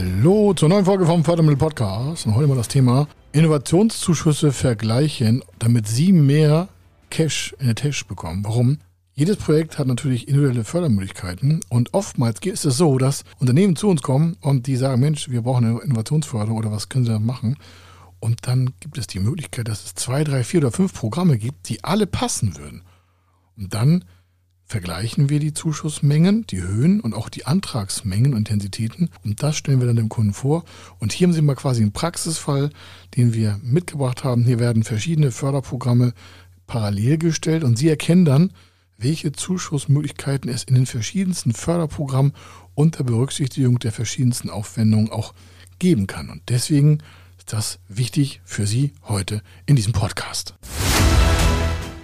Hallo zur neuen Folge vom Fördermittel Podcast. Und heute mal das Thema Innovationszuschüsse vergleichen, damit Sie mehr Cash in der Tasche bekommen. Warum? Jedes Projekt hat natürlich individuelle Fördermöglichkeiten und oftmals ist es so, dass Unternehmen zu uns kommen und die sagen, Mensch, wir brauchen eine Innovationsförderung oder was können Sie da machen? Und dann gibt es die Möglichkeit, dass es zwei, drei, vier oder fünf Programme gibt, die alle passen würden. Und dann vergleichen wir die Zuschussmengen, die Höhen und auch die Antragsmengen und Intensitäten und das stellen wir dann dem Kunden vor. Und hier haben Sie mal quasi einen Praxisfall, den wir mitgebracht haben. Hier werden verschiedene Förderprogramme parallel gestellt und Sie erkennen dann, welche Zuschussmöglichkeiten es in den verschiedensten Förderprogrammen unter Berücksichtigung der verschiedensten Aufwendungen auch geben kann. Und deswegen ist das wichtig für Sie heute in diesem Podcast.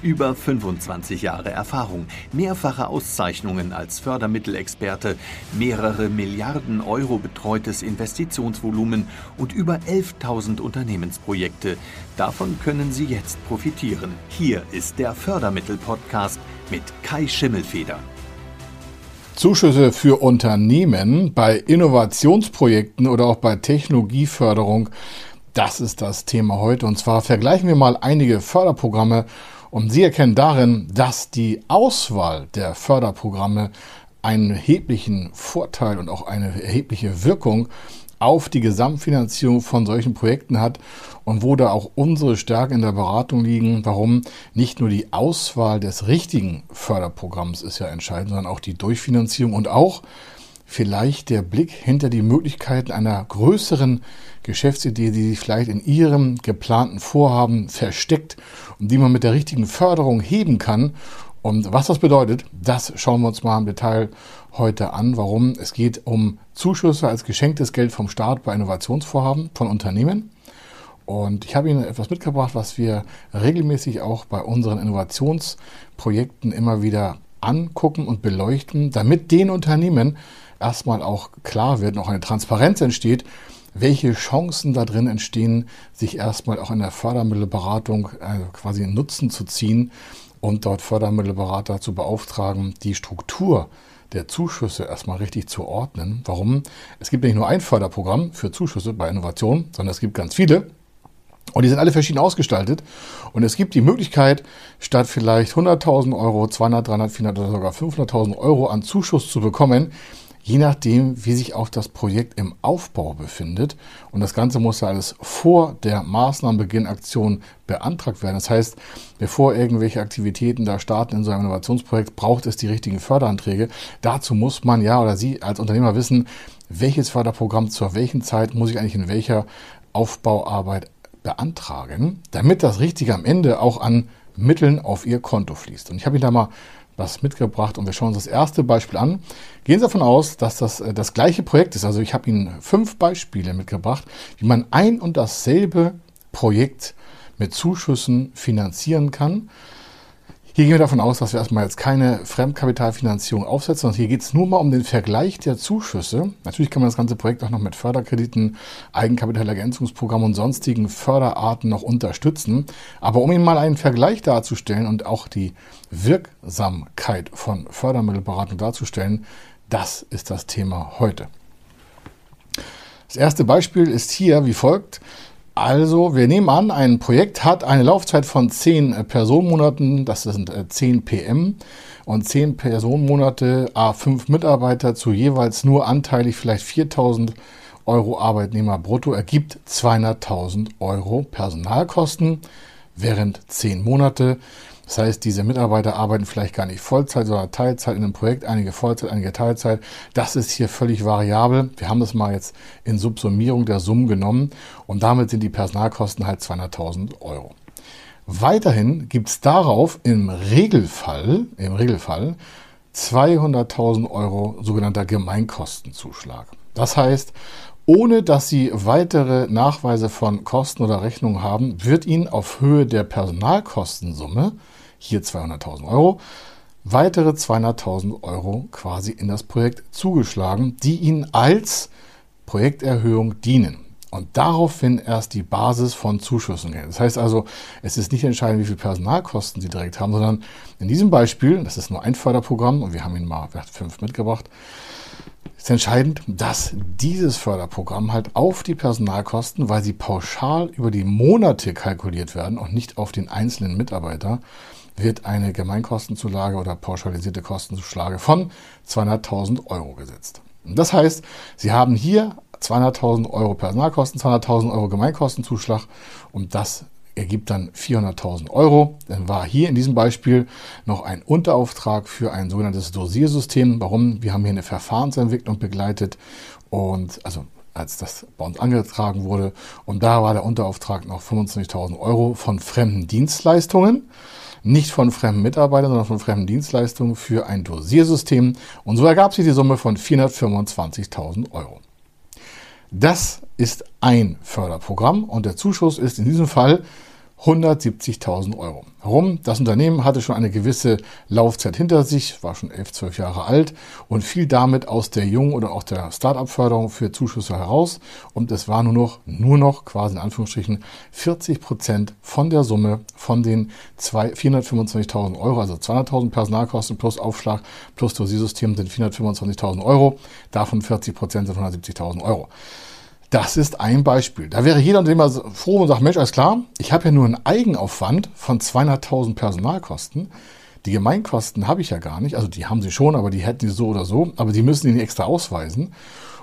Über 25 Jahre Erfahrung, mehrfache Auszeichnungen als Fördermittelexperte, mehrere Milliarden Euro betreutes Investitionsvolumen und über 11.000 Unternehmensprojekte. Davon können Sie jetzt profitieren. Hier ist der Fördermittel-Podcast mit Kai Schimmelfeder. Zuschüsse für Unternehmen bei Innovationsprojekten oder auch bei Technologieförderung, das ist das Thema heute. Und zwar vergleichen wir mal einige Förderprogramme und Sie erkennen darin, dass die Auswahl der Förderprogramme einen erheblichen Vorteil und auch eine erhebliche Wirkung auf die Gesamtfinanzierung von solchen Projekten hat und wo da auch unsere Stärken in der Beratung liegen, warum? Nicht nur die Auswahl des richtigen Förderprogramms ist ja entscheidend, sondern auch die Durchfinanzierung und auch vielleicht der Blick hinter die Möglichkeiten einer größeren Geschäftsidee, die sich vielleicht in Ihrem geplanten Vorhaben versteckt und die man mit der richtigen Förderung heben kann. Und was das bedeutet, das schauen wir uns mal im Detail heute an. Warum? Es geht um Zuschüsse als geschenktes Geld vom Staat bei Innovationsvorhaben von Unternehmen. Und ich habe Ihnen etwas mitgebracht, was wir regelmäßig auch bei unseren Innovationsprojekten immer wieder angucken und beleuchten, damit den Unternehmen erstmal auch klar wird, noch eine Transparenz entsteht, welche Chancen da drin entstehen, sich erstmal auch in der Fördermittelberatung äh, quasi in Nutzen zu ziehen und dort Fördermittelberater zu beauftragen, die Struktur der Zuschüsse erstmal richtig zu ordnen. Warum? Es gibt nicht nur ein Förderprogramm für Zuschüsse bei Innovation, sondern es gibt ganz viele. Und die sind alle verschieden ausgestaltet. Und es gibt die Möglichkeit, statt vielleicht 100.000 Euro, 200, 300, 400 oder sogar 500.000 Euro an Zuschuss zu bekommen, je nachdem, wie sich auch das Projekt im Aufbau befindet. Und das Ganze muss ja alles vor der Maßnahmenbeginnaktion beantragt werden. Das heißt, bevor irgendwelche Aktivitäten da starten in so einem Innovationsprojekt, braucht es die richtigen Förderanträge. Dazu muss man ja oder Sie als Unternehmer wissen, welches Förderprogramm zur welchen Zeit muss ich eigentlich in welcher Aufbauarbeit beantragen, damit das Richtige am Ende auch an Mitteln auf Ihr Konto fließt. Und ich habe Ihnen da mal was mitgebracht und wir schauen uns das erste Beispiel an. Gehen Sie davon aus, dass das äh, das gleiche Projekt ist. Also ich habe Ihnen fünf Beispiele mitgebracht, wie man ein und dasselbe Projekt mit Zuschüssen finanzieren kann. Hier gehen wir davon aus, dass wir erstmal jetzt keine Fremdkapitalfinanzierung aufsetzen, sondern hier geht es nur mal um den Vergleich der Zuschüsse. Natürlich kann man das ganze Projekt auch noch mit Förderkrediten, Eigenkapitalergänzungsprogrammen und sonstigen Förderarten noch unterstützen. Aber um Ihnen mal einen Vergleich darzustellen und auch die Wirksamkeit von Fördermittelberatung darzustellen, das ist das Thema heute. Das erste Beispiel ist hier wie folgt. Also, wir nehmen an, ein Projekt hat eine Laufzeit von 10 äh, Personenmonaten, das sind 10 äh, PM und 10 Personenmonate, A5 Mitarbeiter zu jeweils nur anteilig vielleicht 4000 Euro Arbeitnehmer brutto ergibt 200.000 Euro Personalkosten während 10 Monate. Das heißt, diese Mitarbeiter arbeiten vielleicht gar nicht Vollzeit, sondern Teilzeit in einem Projekt, einige Vollzeit, einige Teilzeit. Das ist hier völlig variabel. Wir haben das mal jetzt in Subsummierung der Summen genommen und damit sind die Personalkosten halt 200.000 Euro. Weiterhin gibt es darauf im Regelfall, im Regelfall 200.000 Euro sogenannter Gemeinkostenzuschlag. Das heißt, Ohne dass Sie weitere Nachweise von Kosten oder Rechnungen haben, wird Ihnen auf Höhe der Personalkostensumme, hier 200.000 Euro, weitere 200.000 Euro quasi in das Projekt zugeschlagen, die Ihnen als Projekterhöhung dienen. Und daraufhin erst die Basis von Zuschüssen gehen. Das heißt also, es ist nicht entscheidend, wie viel Personalkosten Sie direkt haben, sondern in diesem Beispiel, das ist nur ein Förderprogramm und wir haben Ihnen mal fünf mitgebracht, ist entscheidend, dass dieses Förderprogramm halt auf die Personalkosten, weil sie pauschal über die Monate kalkuliert werden und nicht auf den einzelnen Mitarbeiter, wird eine Gemeinkostenzulage oder pauschalisierte Kostenzulage von 200.000 Euro gesetzt. Das heißt, Sie haben hier 200.000 Euro Personalkosten, 200.000 Euro Gemeinkostenzuschlag und das ergibt dann 400.000 Euro. Dann war hier in diesem Beispiel noch ein Unterauftrag für ein sogenanntes Dosiersystem. Warum? Wir haben hier eine Verfahrensentwicklung begleitet und also als das uns angetragen wurde. Und da war der Unterauftrag noch 25.000 Euro von fremden Dienstleistungen. Nicht von fremden Mitarbeitern, sondern von fremden Dienstleistungen für ein Dosiersystem. Und so ergab sich die Summe von 425.000 Euro. Das ist ein Förderprogramm und der Zuschuss ist in diesem Fall 170.000 Euro. Warum? Das Unternehmen hatte schon eine gewisse Laufzeit hinter sich, war schon 11, 12 Jahre alt und fiel damit aus der Jung- oder auch der Start-up-Förderung für Zuschüsse heraus. Und es war nur noch, nur noch quasi in Anführungsstrichen 40 Prozent von der Summe von den 425.000 Euro, also 200.000 Personalkosten plus Aufschlag plus Dosiersystem sind 425.000 Euro. Davon 40 Prozent sind 170.000 Euro. Das ist ein Beispiel. Da wäre jeder Unternehmer froh und sagt, Mensch, alles klar, ich habe ja nur einen Eigenaufwand von 200.000 Personalkosten. Die Gemeinkosten habe ich ja gar nicht. Also die haben sie schon, aber die hätten sie so oder so. Aber die müssen die extra ausweisen.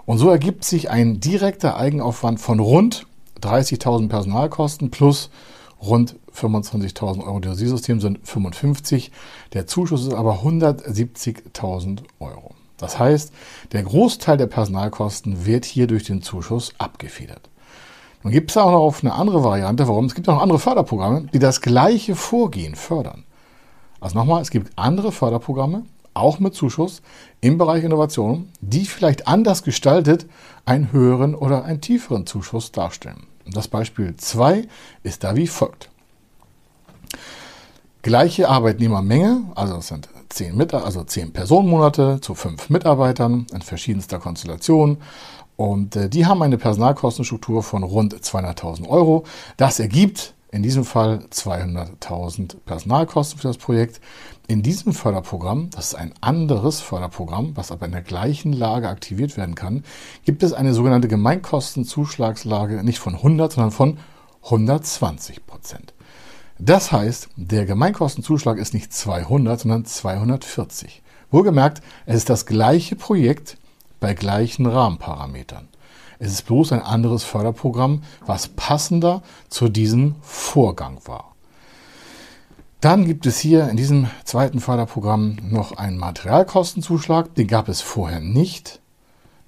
Und so ergibt sich ein direkter Eigenaufwand von rund 30.000 Personalkosten plus rund 25.000 Euro. Das System sind 55. Der Zuschuss ist aber 170.000 Euro. Das heißt, der Großteil der Personalkosten wird hier durch den Zuschuss abgefedert. Nun gibt es auch noch eine andere Variante, warum es gibt auch andere Förderprogramme, die das gleiche Vorgehen fördern. Also nochmal, es gibt andere Förderprogramme, auch mit Zuschuss im Bereich Innovation, die vielleicht anders gestaltet einen höheren oder einen tieferen Zuschuss darstellen. Das Beispiel 2 ist da wie folgt. Gleiche Arbeitnehmermenge, also es sind zehn, Mit also zehn Personenmonate zu fünf Mitarbeitern in verschiedenster Konstellation. Und äh, die haben eine Personalkostenstruktur von rund 200.000 Euro. Das ergibt in diesem Fall 200.000 Personalkosten für das Projekt. In diesem Förderprogramm, das ist ein anderes Förderprogramm, was aber in der gleichen Lage aktiviert werden kann, gibt es eine sogenannte Gemeinkostenzuschlagslage nicht von 100, sondern von 120 Prozent. Das heißt, der Gemeinkostenzuschlag ist nicht 200, sondern 240. Wohlgemerkt, es ist das gleiche Projekt bei gleichen Rahmenparametern. Es ist bloß ein anderes Förderprogramm, was passender zu diesem Vorgang war. Dann gibt es hier in diesem zweiten Förderprogramm noch einen Materialkostenzuschlag. Den gab es vorher nicht.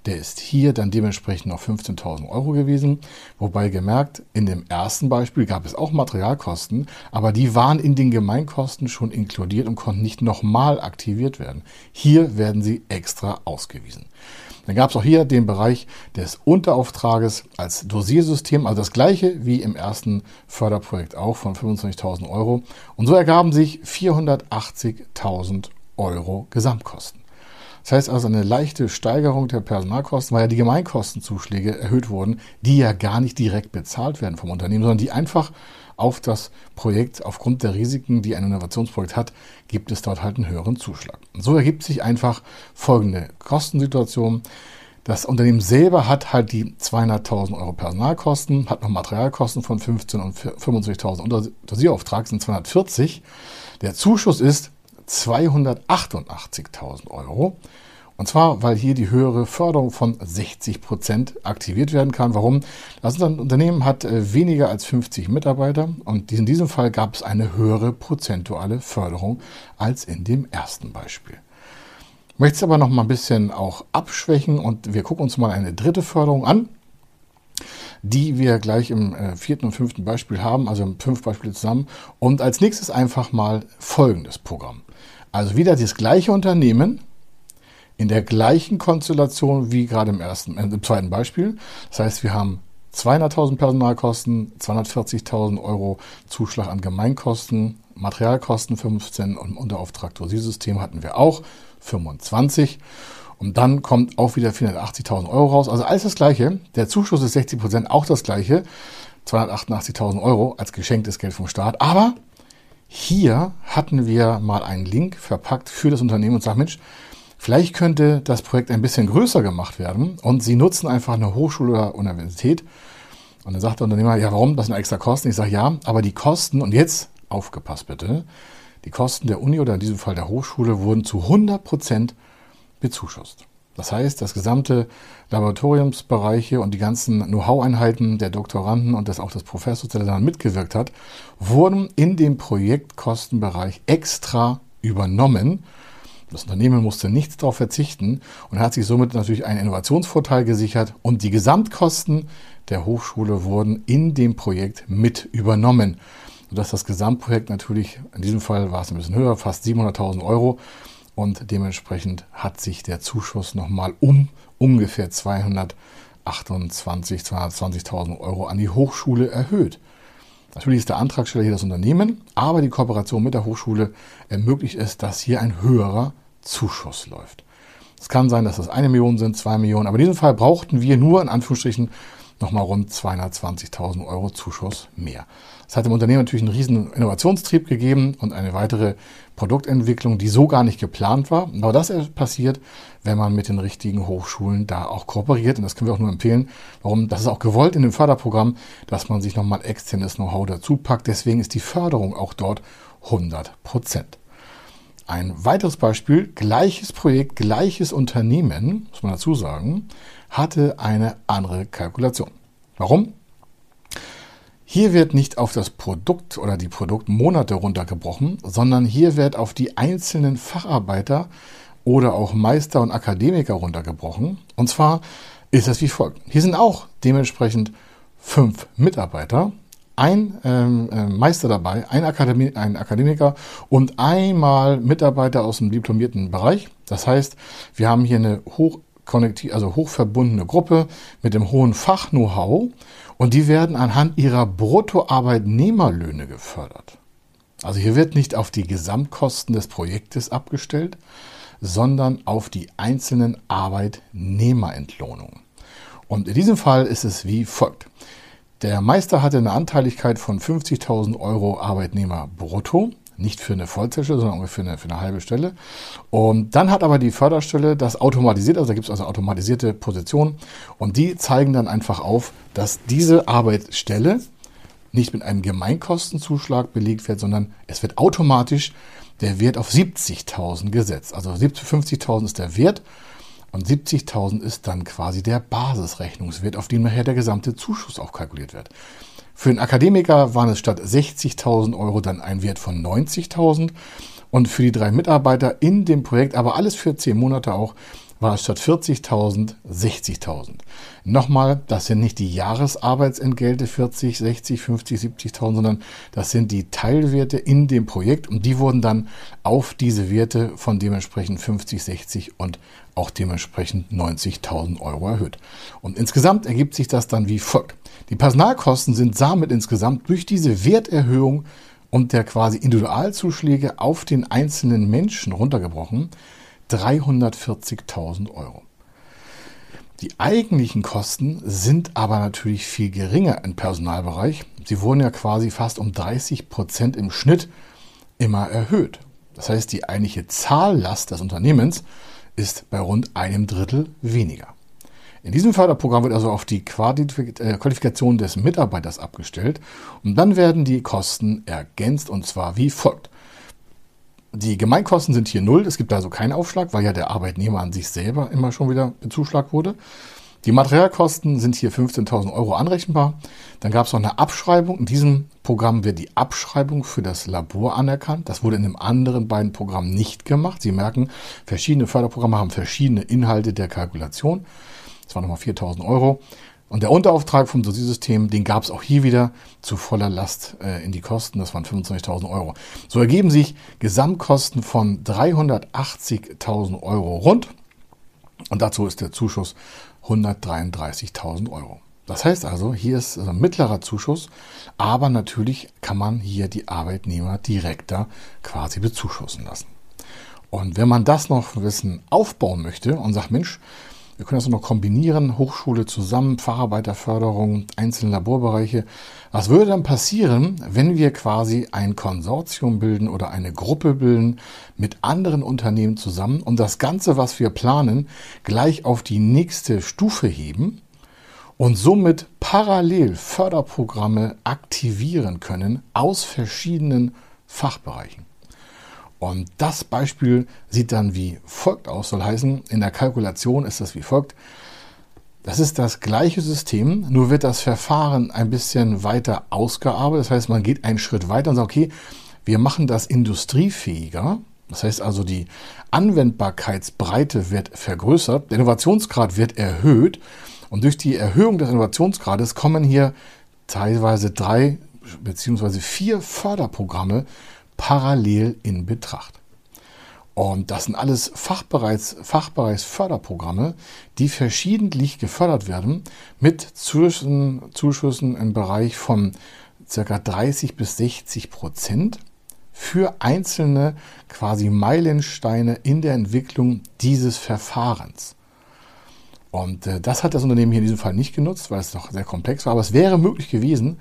Der ist hier dann dementsprechend auf 15.000 Euro gewesen. Wobei gemerkt, in dem ersten Beispiel gab es auch Materialkosten, aber die waren in den Gemeinkosten schon inkludiert und konnten nicht nochmal aktiviert werden. Hier werden sie extra ausgewiesen. Dann gab es auch hier den Bereich des Unterauftrages als Dosiersystem, also das gleiche wie im ersten Förderprojekt auch von 25.000 Euro. Und so ergaben sich 480.000 Euro Gesamtkosten. Das heißt also eine leichte Steigerung der Personalkosten, weil ja die Gemeinkostenzuschläge erhöht wurden, die ja gar nicht direkt bezahlt werden vom Unternehmen, sondern die einfach auf das Projekt, aufgrund der Risiken, die ein Innovationsprojekt hat, gibt es dort halt einen höheren Zuschlag. Und so ergibt sich einfach folgende Kostensituation. Das Unternehmen selber hat halt die 200.000 Euro Personalkosten, hat noch Materialkosten von 15 und 25.000 und Dosierauftrag sind 240. Der Zuschuss ist 288.000 Euro. Und zwar, weil hier die höhere Förderung von 60 Prozent aktiviert werden kann. Warum? Das Unternehmen hat äh, weniger als 50 Mitarbeiter und in diesem Fall gab es eine höhere prozentuale Förderung als in dem ersten Beispiel. Ich möchte es aber noch mal ein bisschen auch abschwächen und wir gucken uns mal eine dritte Förderung an, die wir gleich im äh, vierten und fünften Beispiel haben, also fünf Beispiele zusammen. Und als nächstes einfach mal folgendes Programm. Also wieder das gleiche Unternehmen, in der gleichen Konstellation wie gerade im ersten, äh, im zweiten Beispiel. Das heißt, wir haben 200.000 Personalkosten, 240.000 Euro Zuschlag an Gemeinkosten, Materialkosten 15 und Unterauftrag Dosiersystem hatten wir auch 25. Und dann kommt auch wieder 480.000 Euro raus. Also alles das Gleiche. Der Zuschuss ist 60 Prozent, auch das Gleiche. 288.000 Euro als geschenktes Geld vom Staat. Aber hier hatten wir mal einen Link verpackt für das Unternehmen und sagen, Mensch, vielleicht könnte das Projekt ein bisschen größer gemacht werden und Sie nutzen einfach eine Hochschule oder Universität. Und dann sagt der Unternehmer, ja, warum? Das sind extra Kosten. Ich sage, ja, aber die Kosten, und jetzt aufgepasst bitte, die Kosten der Uni oder in diesem Fall der Hochschule wurden zu 100 Prozent bezuschusst. Das heißt, das gesamte Laboratoriumsbereiche und die ganzen Know-how-Einheiten der Doktoranden und das auch des Professors, der daran mitgewirkt hat, wurden in dem Projektkostenbereich extra übernommen. Das Unternehmen musste nichts darauf verzichten und hat sich somit natürlich einen Innovationsvorteil gesichert und die Gesamtkosten der Hochschule wurden in dem Projekt mit übernommen. Sodass das Gesamtprojekt natürlich, in diesem Fall war es ein bisschen höher, fast 700.000 Euro, und dementsprechend hat sich der Zuschuss nochmal um ungefähr 228, 220.000 Euro an die Hochschule erhöht. Natürlich ist der Antragsteller hier das Unternehmen, aber die Kooperation mit der Hochschule ermöglicht es, dass hier ein höherer Zuschuss läuft. Es kann sein, dass das eine Million sind, zwei Millionen, aber in diesem Fall brauchten wir nur in Anführungsstrichen nochmal rund 220.000 Euro Zuschuss mehr. Das hat dem Unternehmen natürlich einen riesen Innovationstrieb gegeben und eine weitere Produktentwicklung, die so gar nicht geplant war. Aber das passiert, wenn man mit den richtigen Hochschulen da auch kooperiert. Und das können wir auch nur empfehlen. Warum? Das ist auch gewollt in dem Förderprogramm, dass man sich nochmal externes Know-how dazu packt. Deswegen ist die Förderung auch dort 100 Prozent. Ein weiteres Beispiel, gleiches Projekt, gleiches Unternehmen, muss man dazu sagen, hatte eine andere Kalkulation. Warum? Hier wird nicht auf das Produkt oder die Produktmonate runtergebrochen, sondern hier wird auf die einzelnen Facharbeiter oder auch Meister und Akademiker runtergebrochen. Und zwar ist das wie folgt. Hier sind auch dementsprechend fünf Mitarbeiter, ein ähm, äh, Meister dabei, ein, Akademie, ein Akademiker und einmal Mitarbeiter aus dem diplomierten Bereich. Das heißt, wir haben hier eine hoch also hochverbundene Gruppe mit dem hohen Fach-Know-how und die werden anhand ihrer Bruttoarbeitnehmerlöhne gefördert. Also hier wird nicht auf die Gesamtkosten des Projektes abgestellt, sondern auf die einzelnen Arbeitnehmerentlohnungen. Und in diesem Fall ist es wie folgt. Der Meister hatte eine Anteiligkeit von 50.000 Euro Arbeitnehmer brutto nicht für eine Vollzeitstelle, sondern für eine, für eine halbe Stelle. Und dann hat aber die Förderstelle das automatisiert, also da gibt es also automatisierte Positionen und die zeigen dann einfach auf, dass diese Arbeitsstelle nicht mit einem Gemeinkostenzuschlag belegt wird, sondern es wird automatisch der Wert auf 70.000 gesetzt. Also 50.000 ist der Wert und 70.000 ist dann quasi der Basisrechnungswert, auf den nachher der gesamte Zuschuss auch kalkuliert wird. Für den Akademiker waren es statt 60.000 Euro dann ein Wert von 90.000 und für die drei Mitarbeiter in dem Projekt, aber alles für zehn Monate auch, war es statt 40.000 60.000. Nochmal, das sind nicht die Jahresarbeitsentgelte 40, 60, 50, 70.000, sondern das sind die Teilwerte in dem Projekt und die wurden dann auf diese Werte von dementsprechend 50, 60 und auch dementsprechend 90.000 Euro erhöht. Und insgesamt ergibt sich das dann wie folgt. Die Personalkosten sind damit insgesamt durch diese Werterhöhung und der quasi Individualzuschläge auf den einzelnen Menschen runtergebrochen 340.000 Euro. Die eigentlichen Kosten sind aber natürlich viel geringer im Personalbereich. Sie wurden ja quasi fast um 30 Prozent im Schnitt immer erhöht. Das heißt, die eigentliche Zahllast des Unternehmens ist bei rund einem Drittel weniger. In diesem Förderprogramm wird also auf die äh, Qualifikation des Mitarbeiters abgestellt und dann werden die Kosten ergänzt und zwar wie folgt. Die Gemeinkosten sind hier null, es gibt also keinen Aufschlag, weil ja der Arbeitnehmer an sich selber immer schon wieder bezuschlagt wurde. Die Materialkosten sind hier 15.000 Euro anrechenbar. Dann gab es noch eine Abschreibung. In diesem Programm wird die Abschreibung für das Labor anerkannt. Das wurde in dem anderen beiden Programm nicht gemacht. Sie merken, verschiedene Förderprogramme haben verschiedene Inhalte der Kalkulation. Das waren nochmal 4.000 Euro. Und der Unterauftrag vom Dosiersystem, den gab es auch hier wieder zu voller Last äh, in die Kosten. Das waren 25.000 Euro. So ergeben sich Gesamtkosten von 380.000 Euro rund. Und dazu ist der Zuschuss 133.000 Euro. Das heißt also, hier ist ein mittlerer Zuschuss, aber natürlich kann man hier die Arbeitnehmer direkter quasi bezuschussen lassen. Und wenn man das noch Wissen aufbauen möchte und sagt, Mensch, wir können das noch kombinieren, Hochschule zusammen, Facharbeiterförderung, einzelne Laborbereiche. Was würde dann passieren, wenn wir quasi ein Konsortium bilden oder eine Gruppe bilden mit anderen Unternehmen zusammen und das Ganze, was wir planen, gleich auf die nächste Stufe heben und somit parallel Förderprogramme aktivieren können aus verschiedenen Fachbereichen? Und das Beispiel sieht dann wie folgt aus, soll heißen, in der Kalkulation ist das wie folgt. Das ist das gleiche System, nur wird das Verfahren ein bisschen weiter ausgearbeitet. Das heißt, man geht einen Schritt weiter und sagt, okay, wir machen das industriefähiger. Das heißt also, die Anwendbarkeitsbreite wird vergrößert, der Innovationsgrad wird erhöht. Und durch die Erhöhung des Innovationsgrades kommen hier teilweise drei beziehungsweise vier Förderprogramme parallel in Betracht. Und das sind alles Fachbereichs, Fachbereichsförderprogramme, die verschiedentlich gefördert werden mit Zuschüssen, Zuschüssen im Bereich von ca. 30 bis 60 Prozent für einzelne quasi Meilensteine in der Entwicklung dieses Verfahrens. Und äh, das hat das Unternehmen hier in diesem Fall nicht genutzt, weil es doch sehr komplex war. Aber es wäre möglich gewesen,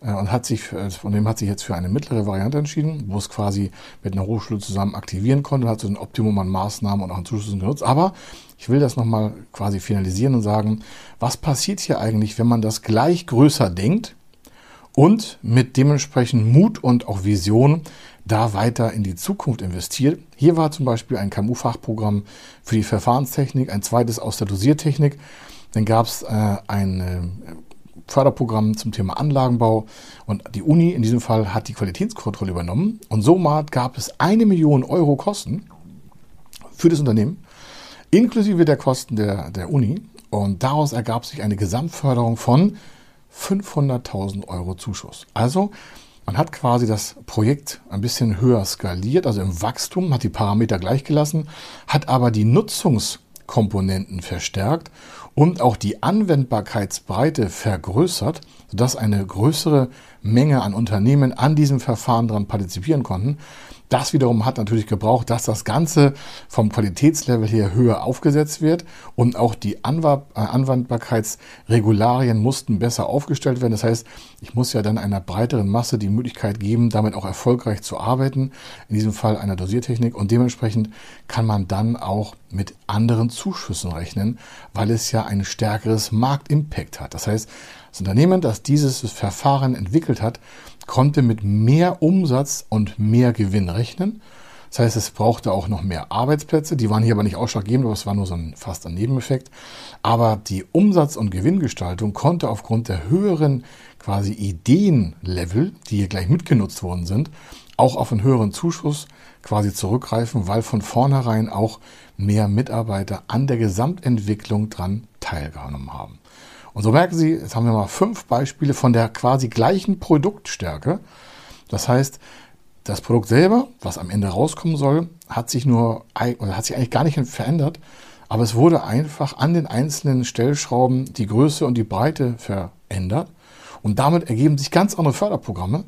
und hat sich, das Unternehmen hat sich jetzt für eine mittlere Variante entschieden, wo es quasi mit einer Hochschule zusammen aktivieren konnte, hat so ein Optimum an Maßnahmen und auch an Zuschüssen genutzt. Aber ich will das nochmal quasi finalisieren und sagen, was passiert hier eigentlich, wenn man das gleich größer denkt und mit dementsprechend Mut und auch Vision da weiter in die Zukunft investiert. Hier war zum Beispiel ein KMU-Fachprogramm für die Verfahrenstechnik, ein zweites aus der Dosiertechnik. Dann gab es äh, ein Förderprogramm zum Thema Anlagenbau. Und die Uni in diesem Fall hat die Qualitätskontrolle übernommen. Und somit gab es eine Million Euro Kosten für das Unternehmen, inklusive der Kosten der, der Uni. Und daraus ergab sich eine Gesamtförderung von 500.000 Euro Zuschuss. Also man hat quasi das Projekt ein bisschen höher skaliert, also im Wachstum, hat die Parameter gleichgelassen, hat aber die Nutzungskomponenten verstärkt und auch die Anwendbarkeitsbreite vergrößert, sodass eine größere Menge an Unternehmen an diesem Verfahren daran partizipieren konnten. Das wiederum hat natürlich gebraucht, dass das Ganze vom Qualitätslevel her höher aufgesetzt wird und auch die äh, Anwendbarkeitsregularien mussten besser aufgestellt werden. Das heißt, ich muss ja dann einer breiteren Masse die Möglichkeit geben, damit auch erfolgreich zu arbeiten, in diesem Fall einer Dosiertechnik und dementsprechend kann man dann auch mit anderen Zuschüssen rechnen, weil es ja ein stärkeres Marktimpact hat. Das heißt, das Unternehmen, das dieses Verfahren entwickelt hat, konnte mit mehr Umsatz und mehr Gewinn rechnen. Das heißt, es brauchte auch noch mehr Arbeitsplätze. Die waren hier aber nicht ausschlaggebend, aber es war nur so ein fast ein Nebeneffekt. Aber die Umsatz- und Gewinngestaltung konnte aufgrund der höheren quasi Ideenlevel, die hier gleich mitgenutzt worden sind, auch auf einen höheren Zuschuss quasi zurückgreifen, weil von vornherein auch mehr Mitarbeiter an der Gesamtentwicklung dran teilgenommen haben. Und so merken Sie, jetzt haben wir mal fünf Beispiele von der quasi gleichen Produktstärke. Das heißt, das Produkt selber, was am Ende rauskommen soll, hat sich nur oder hat sich eigentlich gar nicht verändert, aber es wurde einfach an den einzelnen Stellschrauben die Größe und die Breite verändert. Und damit ergeben sich ganz andere Förderprogramme.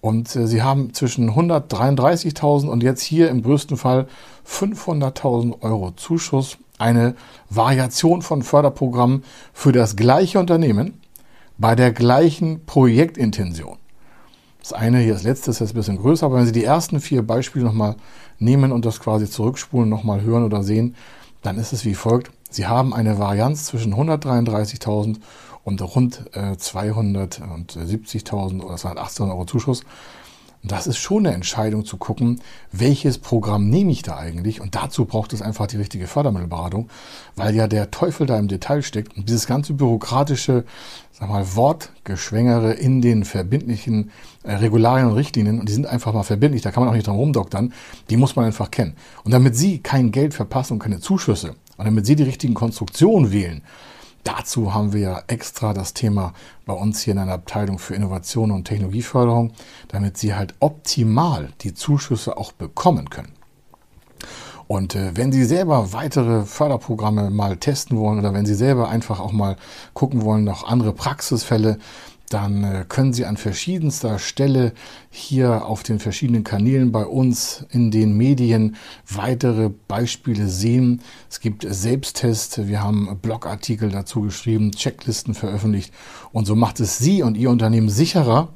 Und äh, sie haben zwischen 133.000 und jetzt hier im größten Fall 500.000 Euro Zuschuss eine Variation von Förderprogrammen für das gleiche Unternehmen bei der gleichen Projektintention. Das eine hier, das letzte ist jetzt ein bisschen größer, aber wenn Sie die ersten vier Beispiele nochmal nehmen und das quasi zurückspulen, nochmal hören oder sehen, dann ist es wie folgt. Sie haben eine Varianz zwischen 133.000 und rund äh, 270.000 oder 218 Euro Zuschuss. Und das ist schon eine Entscheidung zu gucken, welches Programm nehme ich da eigentlich. Und dazu braucht es einfach die richtige Fördermittelberatung, weil ja der Teufel da im Detail steckt. Und dieses ganze bürokratische, sag mal, Wortgeschwängere in den verbindlichen äh, Regularien und Richtlinien, und die sind einfach mal verbindlich, da kann man auch nicht dran rumdoktern, die muss man einfach kennen. Und damit Sie kein Geld verpassen und keine Zuschüsse, und damit Sie die richtigen Konstruktionen wählen, Dazu haben wir ja extra das Thema bei uns hier in einer Abteilung für Innovation und Technologieförderung, damit Sie halt optimal die Zuschüsse auch bekommen können. Und äh, wenn Sie selber weitere Förderprogramme mal testen wollen oder wenn Sie selber einfach auch mal gucken wollen, noch andere Praxisfälle, dann äh, können Sie an verschiedenster Stelle hier auf den verschiedenen Kanälen bei uns in den Medien weitere Beispiele sehen. Es gibt Selbsttests, wir haben Blogartikel dazu geschrieben, Checklisten veröffentlicht und so macht es Sie und Ihr Unternehmen sicherer,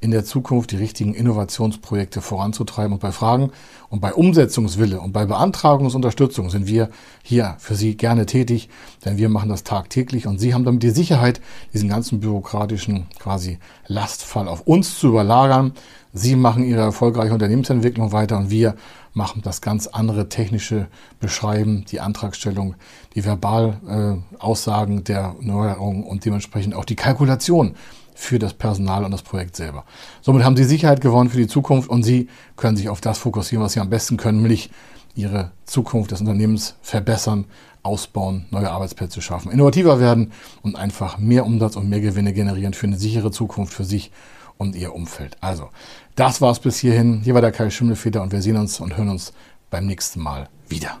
in der Zukunft die richtigen Innovationsprojekte voranzutreiben. Und bei Fragen und bei Umsetzungswille und bei Beantragungsunterstützung sind wir hier für Sie gerne tätig, denn wir machen das tagtäglich und Sie haben damit die Sicherheit, diesen ganzen bürokratischen quasi Lastfall auf uns zu überlagern. Sie machen Ihre erfolgreiche Unternehmensentwicklung weiter und wir machen das ganz andere technische Beschreiben, die Antragstellung, die Verbalaussagen äh, der Neuerung und dementsprechend auch die Kalkulation für das Personal und das Projekt selber. Somit haben Sie Sicherheit gewonnen für die Zukunft und Sie können sich auf das fokussieren, was Sie am besten können, nämlich Ihre Zukunft des Unternehmens verbessern, ausbauen, neue Arbeitsplätze schaffen, innovativer werden und einfach mehr Umsatz und mehr Gewinne generieren für eine sichere Zukunft für sich und Ihr Umfeld. Also, das war's bis hierhin. Hier war der Kai Schimmelfeder und wir sehen uns und hören uns beim nächsten Mal wieder.